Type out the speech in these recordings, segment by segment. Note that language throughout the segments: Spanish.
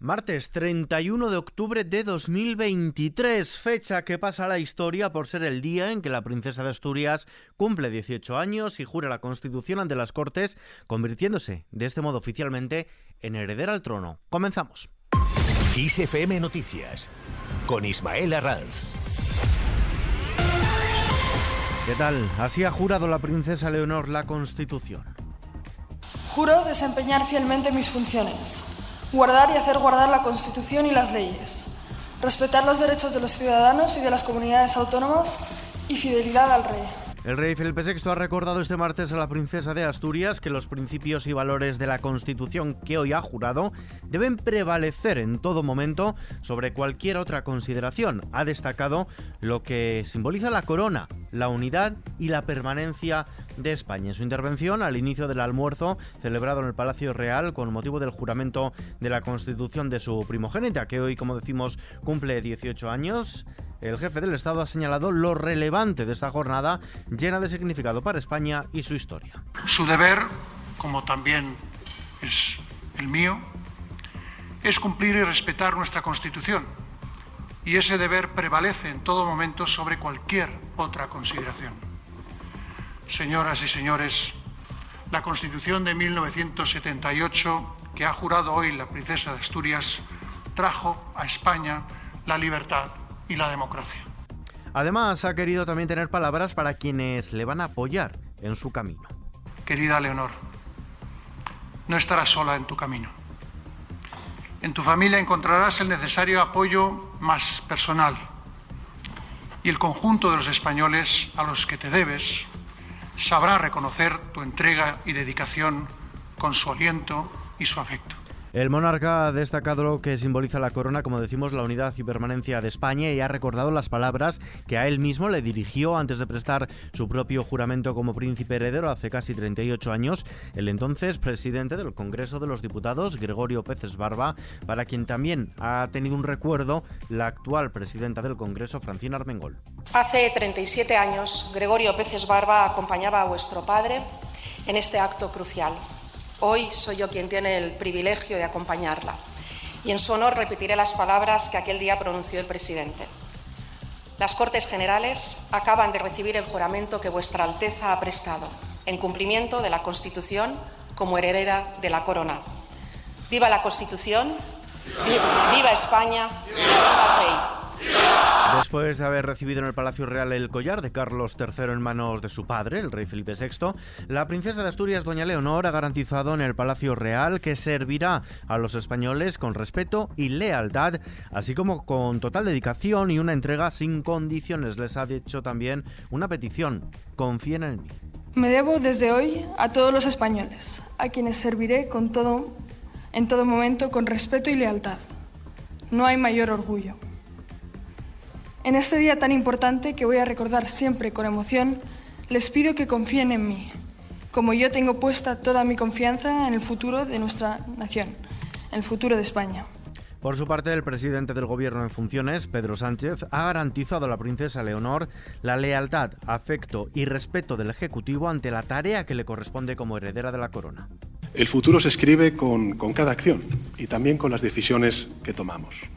Martes 31 de octubre de 2023, fecha que pasa a la historia por ser el día en que la princesa de Asturias cumple 18 años y jura la Constitución ante las Cortes, convirtiéndose de este modo oficialmente en heredera al trono. Comenzamos. ISFM Noticias con Ismael Arranz. ¿Qué tal? Así ha jurado la princesa Leonor la Constitución. Juro desempeñar fielmente mis funciones guardar y hacer guardar la Constitución y las leyes, respetar los derechos de los ciudadanos y de las comunidades autónomas y fidelidad al rey. El rey Felipe VI ha recordado este martes a la princesa de Asturias que los principios y valores de la Constitución que hoy ha jurado deben prevalecer en todo momento sobre cualquier otra consideración. Ha destacado lo que simboliza la corona, la unidad y la permanencia de España. En su intervención al inicio del almuerzo celebrado en el Palacio Real con motivo del juramento de la Constitución de su primogénita, que hoy, como decimos, cumple 18 años, el jefe del Estado ha señalado lo relevante de esta jornada llena de significado para España y su historia. Su deber, como también es el mío, es cumplir y respetar nuestra Constitución. Y ese deber prevalece en todo momento sobre cualquier otra consideración. Señoras y señores, la Constitución de 1978, que ha jurado hoy la princesa de Asturias, trajo a España la libertad y la democracia. Además, ha querido también tener palabras para quienes le van a apoyar en su camino. Querida Leonor, no estarás sola en tu camino. En tu familia encontrarás el necesario apoyo más personal y el conjunto de los españoles a los que te debes sabrá reconocer tu entrega y dedicación con su aliento y su afecto. El monarca ha destacado lo que simboliza la corona, como decimos, la unidad y permanencia de España y ha recordado las palabras que a él mismo le dirigió antes de prestar su propio juramento como príncipe heredero hace casi 38 años, el entonces presidente del Congreso de los Diputados, Gregorio Peces Barba, para quien también ha tenido un recuerdo la actual presidenta del Congreso, Francina Armengol. Hace 37 años, Gregorio Peces Barba acompañaba a vuestro padre en este acto crucial. Hoy soy yo quien tiene el privilegio de acompañarla y en su honor repetiré las palabras que aquel día pronunció el presidente. Las Cortes Generales acaban de recibir el juramento que vuestra Alteza ha prestado en cumplimiento de la Constitución como heredera de la corona. Viva la Constitución, viva, España, viva rey. Después de haber recibido en el Palacio Real el collar de Carlos III en manos de su padre, el rey Felipe VI, la princesa de Asturias, doña Leonor, ha garantizado en el Palacio Real que servirá a los españoles con respeto y lealtad, así como con total dedicación y una entrega sin condiciones. Les ha dicho también una petición, confíen en mí. Me debo desde hoy a todos los españoles, a quienes serviré con todo, en todo momento con respeto y lealtad. No hay mayor orgullo. En este día tan importante que voy a recordar siempre con emoción, les pido que confíen en mí, como yo tengo puesta toda mi confianza en el futuro de nuestra nación, en el futuro de España. Por su parte, el presidente del Gobierno en funciones, Pedro Sánchez, ha garantizado a la princesa Leonor la lealtad, afecto y respeto del Ejecutivo ante la tarea que le corresponde como heredera de la corona. El futuro se escribe con, con cada acción y también con las decisiones que tomamos.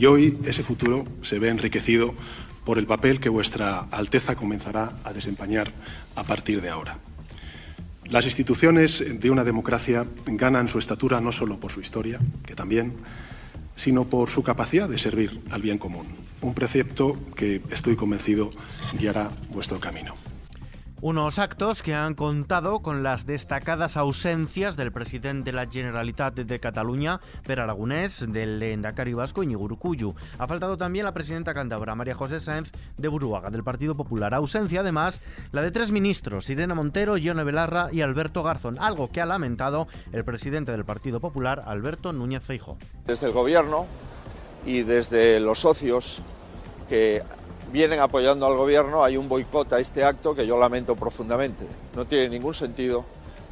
Y hoy ese futuro se ve enriquecido por el papel que vuestra Alteza comenzará a desempeñar a partir de ahora. Las instituciones de una democracia ganan su estatura no solo por su historia, que también, sino por su capacidad de servir al bien común, un precepto que estoy convencido guiará vuestro camino. Unos actos que han contado con las destacadas ausencias del presidente de la Generalitat de Cataluña, Per Aragonés, del Endacari Vasco, Iñigo Urkullu. Ha faltado también la presidenta cántabra, María José Sáenz de Buruaga, del Partido Popular. Ausencia, además, la de tres ministros, Irene Montero, Ione Belarra y Alberto Garzón, algo que ha lamentado el presidente del Partido Popular, Alberto Núñez Feijóo. Desde el Gobierno y desde los socios que vienen apoyando al gobierno, hay un boicot a este acto que yo lamento profundamente. No tiene ningún sentido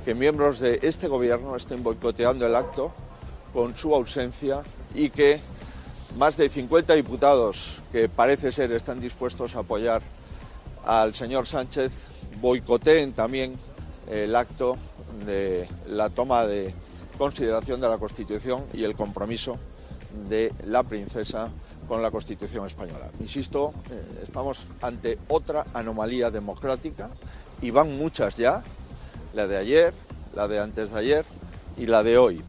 que miembros de este gobierno estén boicoteando el acto con su ausencia y que más de 50 diputados que parece ser están dispuestos a apoyar al señor Sánchez boicoteen también el acto de la toma de consideración de la Constitución y el compromiso de la princesa con la Constitución española. Insisto, eh, estamos ante otra anomalía democrática y van muchas ya, la de ayer, la de antes de ayer y la de hoy.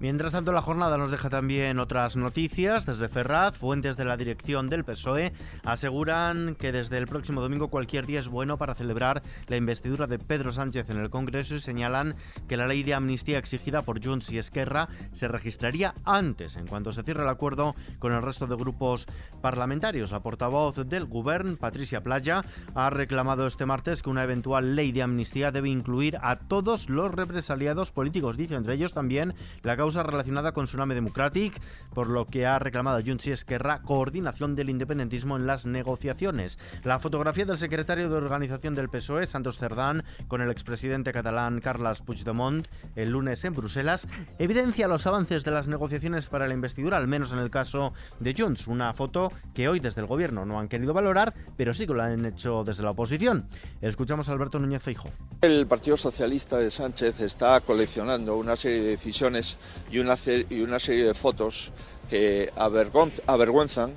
Mientras tanto, la jornada nos deja también otras noticias. Desde Ferraz, fuentes de la dirección del PSOE aseguran que desde el próximo domingo cualquier día es bueno para celebrar la investidura de Pedro Sánchez en el Congreso y señalan que la ley de amnistía exigida por Junts y Esquerra se registraría antes, en cuanto se cierre el acuerdo con el resto de grupos parlamentarios. La portavoz del Govern, Patricia Playa, ha reclamado este martes que una eventual ley de amnistía debe incluir a todos los represaliados políticos, dice entre ellos también la causa relacionada con Tsunami Democratic, por lo que ha reclamado Junts y Esquerra coordinación del independentismo en las negociaciones. La fotografía del secretario de organización del PSOE, Santos Cerdán, con el expresidente catalán Carles Puigdemont el lunes en Bruselas, evidencia los avances de las negociaciones para la investidura, al menos en el caso de Junts. Una foto que hoy desde el gobierno no han querido valorar, pero sí que lo han hecho desde la oposición. Escuchamos a Alberto Núñez Feijo. El Partido Socialista de Sánchez está coleccionando una serie de decisiones y una, y una serie de fotos que avergüenzan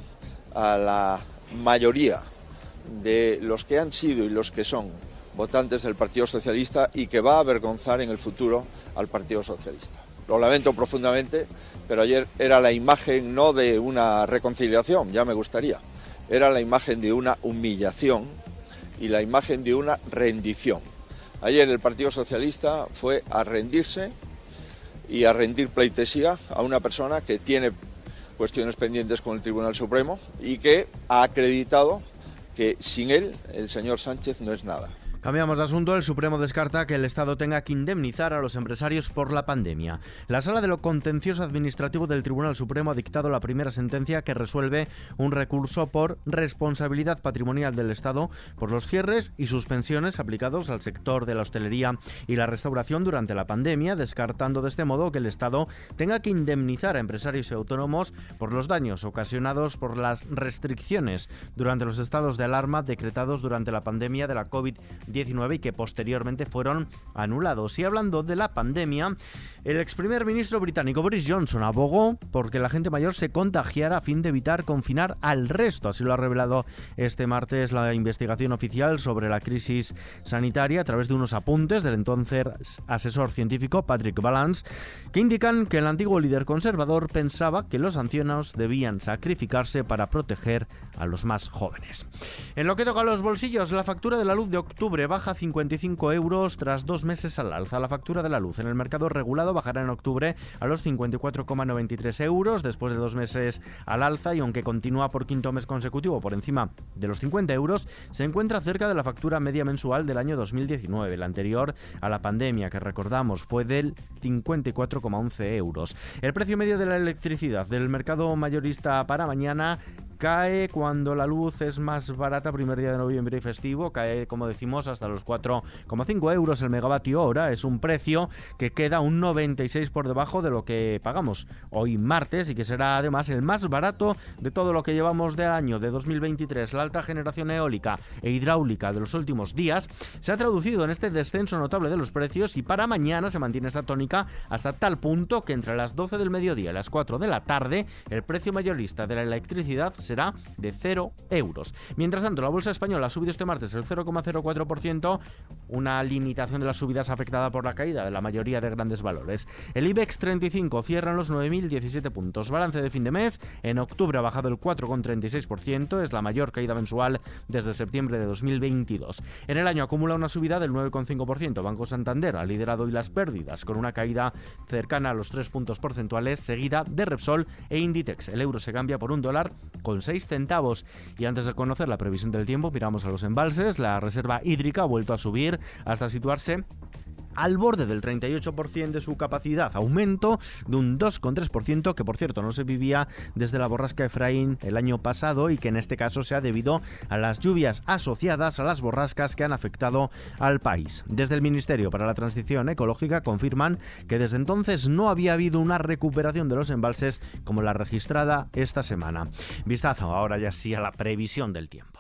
a la mayoría de los que han sido y los que son votantes del Partido Socialista y que va a avergonzar en el futuro al Partido Socialista. Lo lamento profundamente, pero ayer era la imagen no de una reconciliación, ya me gustaría, era la imagen de una humillación y la imagen de una rendición. Ayer el Partido Socialista fue a rendirse y a rendir pleitesía a una persona que tiene cuestiones pendientes con el Tribunal Supremo y que ha acreditado que sin él el señor Sánchez no es nada. Cambiamos de asunto. El Supremo descarta que el Estado tenga que indemnizar a los empresarios por la pandemia. La Sala de lo Contencioso Administrativo del Tribunal Supremo ha dictado la primera sentencia que resuelve un recurso por responsabilidad patrimonial del Estado por los cierres y suspensiones aplicados al sector de la hostelería y la restauración durante la pandemia, descartando de este modo que el Estado tenga que indemnizar a empresarios y autónomos por los daños ocasionados por las restricciones durante los estados de alarma decretados durante la pandemia de la COVID-19 y que posteriormente fueron anulados. Y hablando de la pandemia, el ex primer ministro británico Boris Johnson abogó porque la gente mayor se contagiara a fin de evitar confinar al resto. Así lo ha revelado este martes la investigación oficial sobre la crisis sanitaria a través de unos apuntes del entonces asesor científico Patrick Balance que indican que el antiguo líder conservador pensaba que los ancianos debían sacrificarse para proteger a los más jóvenes. En lo que toca a los bolsillos, la factura de la luz de octubre baja 55 euros tras dos meses al alza. La factura de la luz en el mercado regulado bajará en octubre a los 54,93 euros después de dos meses al alza y aunque continúa por quinto mes consecutivo por encima de los 50 euros, se encuentra cerca de la factura media mensual del año 2019, la anterior a la pandemia que recordamos fue del 54,11 euros. El precio medio de la electricidad del mercado mayorista para mañana cae cuando la luz es más barata primer día de noviembre y festivo, cae como decimos hasta los 4,5 euros el megavatio hora, es un precio que queda un 96 por debajo de lo que pagamos hoy martes y que será además el más barato de todo lo que llevamos del año de 2023. La alta generación eólica e hidráulica de los últimos días se ha traducido en este descenso notable de los precios y para mañana se mantiene esta tónica hasta tal punto que entre las 12 del mediodía y las 4 de la tarde el precio mayorista de la electricidad se será de 0 euros. Mientras tanto, la bolsa española ha subido este martes el 0,04%, una limitación de las subidas afectada por la caída de la mayoría de grandes valores. El IBEX 35 cierra en los 9.017 puntos. Balance de fin de mes, en octubre ha bajado el 4,36%, es la mayor caída mensual desde septiembre de 2022. En el año acumula una subida del 9,5%. Banco Santander ha liderado hoy las pérdidas, con una caída cercana a los 3 puntos porcentuales, seguida de Repsol e Inditex. El euro se cambia por un dólar con 6 centavos. Y antes de conocer la previsión del tiempo, miramos a los embalses. La reserva hídrica ha vuelto a subir hasta situarse al borde del 38% de su capacidad, aumento de un 2,3% que por cierto no se vivía desde la borrasca Efraín el año pasado y que en este caso se ha debido a las lluvias asociadas a las borrascas que han afectado al país. Desde el Ministerio para la Transición Ecológica confirman que desde entonces no había habido una recuperación de los embalses como la registrada esta semana. Vistazo ahora ya sí a la previsión del tiempo.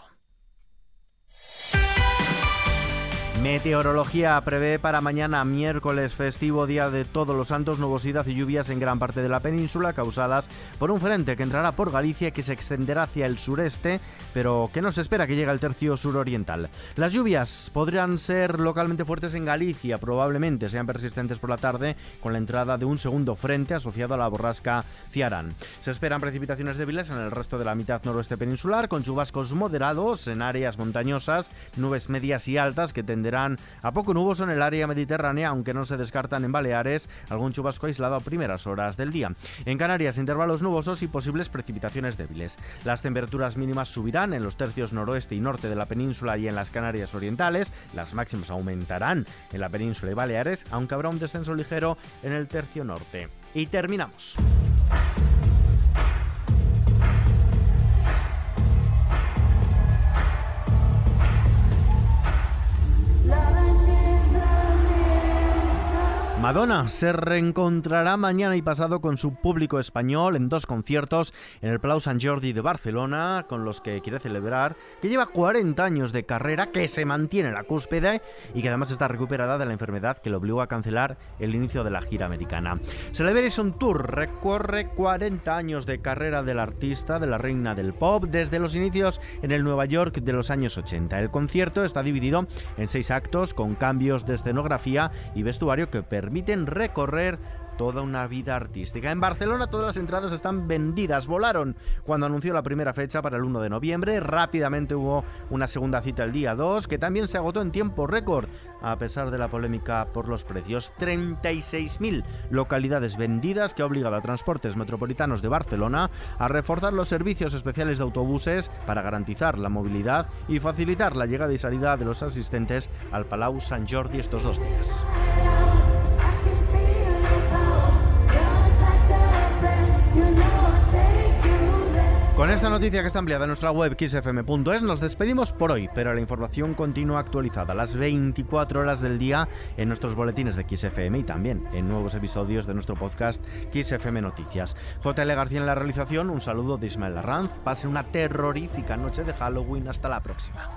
Meteorología prevé para mañana miércoles festivo día de Todos los Santos nubosidad y lluvias en gran parte de la península causadas por un frente que entrará por Galicia y que se extenderá hacia el sureste, pero que no se espera que llegue al tercio suroriental. Las lluvias podrían ser localmente fuertes en Galicia, probablemente sean persistentes por la tarde con la entrada de un segundo frente asociado a la borrasca Ciarán. Se esperan precipitaciones débiles en el resto de la mitad noroeste peninsular con chubascos moderados en áreas montañosas, nubes medias y altas que a poco nuboso en el área mediterránea, aunque no se descartan en Baleares algún chubasco aislado a primeras horas del día. En Canarias, intervalos nubosos y posibles precipitaciones débiles. Las temperaturas mínimas subirán en los tercios noroeste y norte de la península y en las Canarias orientales. Las máximas aumentarán en la península y Baleares, aunque habrá un descenso ligero en el tercio norte. Y terminamos. Madonna se reencontrará mañana y pasado con su público español en dos conciertos en el Palau Sant Jordi de Barcelona, con los que quiere celebrar que lleva 40 años de carrera, que se mantiene en la cúspide y que además está recuperada de la enfermedad que le obligó a cancelar el inicio de la gira americana. Celebration Tour recorre 40 años de carrera del artista, de la reina del pop, desde los inicios en el Nueva York de los años 80. El concierto está dividido en seis actos con cambios de escenografía y vestuario que permiten permiten recorrer toda una vida artística. En Barcelona todas las entradas están vendidas, volaron cuando anunció la primera fecha para el 1 de noviembre, rápidamente hubo una segunda cita el día 2 que también se agotó en tiempo récord a pesar de la polémica por los precios. 36.000 localidades vendidas que ha obligado a Transportes Metropolitanos de Barcelona a reforzar los servicios especiales de autobuses para garantizar la movilidad y facilitar la llegada y salida de los asistentes al Palau Sant Jordi estos dos días. Con esta noticia que está ampliada en nuestra web xfm.es nos despedimos por hoy, pero la información continúa actualizada las 24 horas del día en nuestros boletines de XFM y también en nuevos episodios de nuestro podcast XFM Noticias. JL García en la realización, un saludo de Ismael Arranz, pasen una terrorífica noche de Halloween, hasta la próxima.